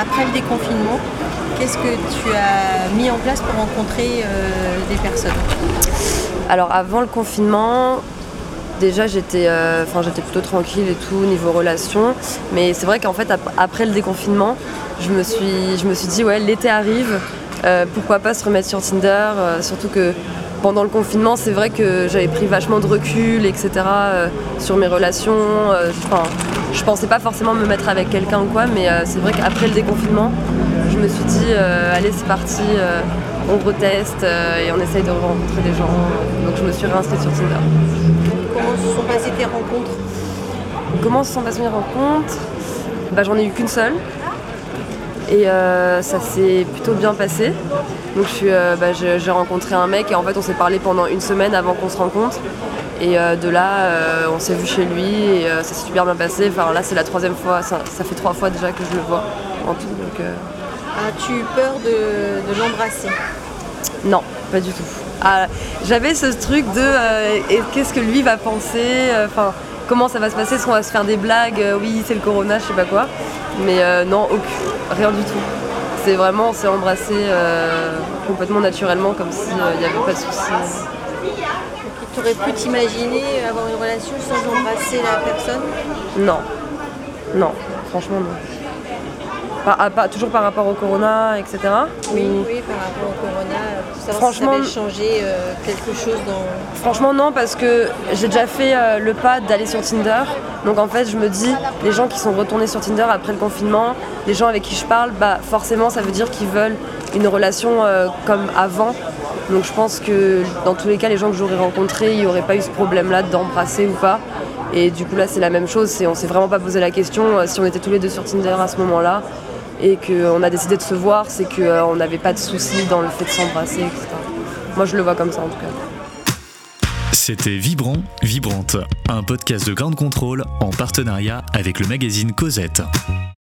après le déconfinement, qu'est-ce que tu as mis en place pour rencontrer des personnes? Alors avant le confinement, déjà j'étais enfin j'étais plutôt tranquille et tout niveau relation mais c'est vrai qu'en fait après le déconfinement je me suis je me suis dit ouais l'été arrive pourquoi pas se remettre sur Tinder surtout que pendant le confinement, c'est vrai que j'avais pris vachement de recul, etc. Euh, sur mes relations. Euh, je pensais pas forcément me mettre avec quelqu'un ou quoi, mais euh, c'est vrai qu'après le déconfinement, je me suis dit, allez, c'est parti, on reteste et on essaye de rencontrer des gens. Donc je me suis réinscrite sur Tinder. Comment se sont passées tes rencontres? Comment se sont passées mes rencontres? Bah, J'en ai eu qu'une seule. Et ça s'est plutôt bien passé. Donc euh, bah, j'ai rencontré un mec et en fait on s'est parlé pendant une semaine avant qu'on se rencontre. Et euh, de là, euh, on s'est vu chez lui et ça s'est super bien passé. Enfin là, c'est la troisième fois, ça, fait trois fois déjà que je le vois en tout. As-tu peur de, l'embrasser? Non, pas du tout. Ah, j'avais ce truc de qu'est-ce que lui va penser, enfin comment ça va se passer, est-ce qu'on va se faire des blagues, oui c'est le corona, je sais pas quoi. Mais non, aucun, rien du tout. C'est vraiment, on s'est embrassé euh, complètement naturellement, comme s'il n'y avait pas de souci. Tu aurais pu t'imaginer avoir une relation sans embrasser la personne? Non. Non, franchement non toujours par rapport au corona, etc. Oui, oui, par rapport au corona, pour franchement, si ça avait changé euh, quelque chose dans... Franchement non, parce que j'ai déjà fait euh, le pas d'aller sur Tinder. Donc en fait, je me dis, les gens qui sont retournés sur Tinder après le confinement, les gens avec qui je parle, bah forcément, ça veut dire qu'ils veulent une relation euh, comme avant. Donc je pense que dans tous les cas, les gens que j'aurais rencontrés, il n'y aurait pas eu ce problème-là d'embrasser ou pas. Et du coup là c'est la même chose, on s'est vraiment pas posé la question si on était tous les deux sur Tinder à ce moment-là et qu'on a décidé de se voir, c'est qu'on euh, n'avait pas de soucis dans le fait de s'embrasser, etc. Moi, je le vois comme ça en tout cas. C'était Vibrant, Vibrante, un podcast de grande contrôle en partenariat avec le magazine Cosette.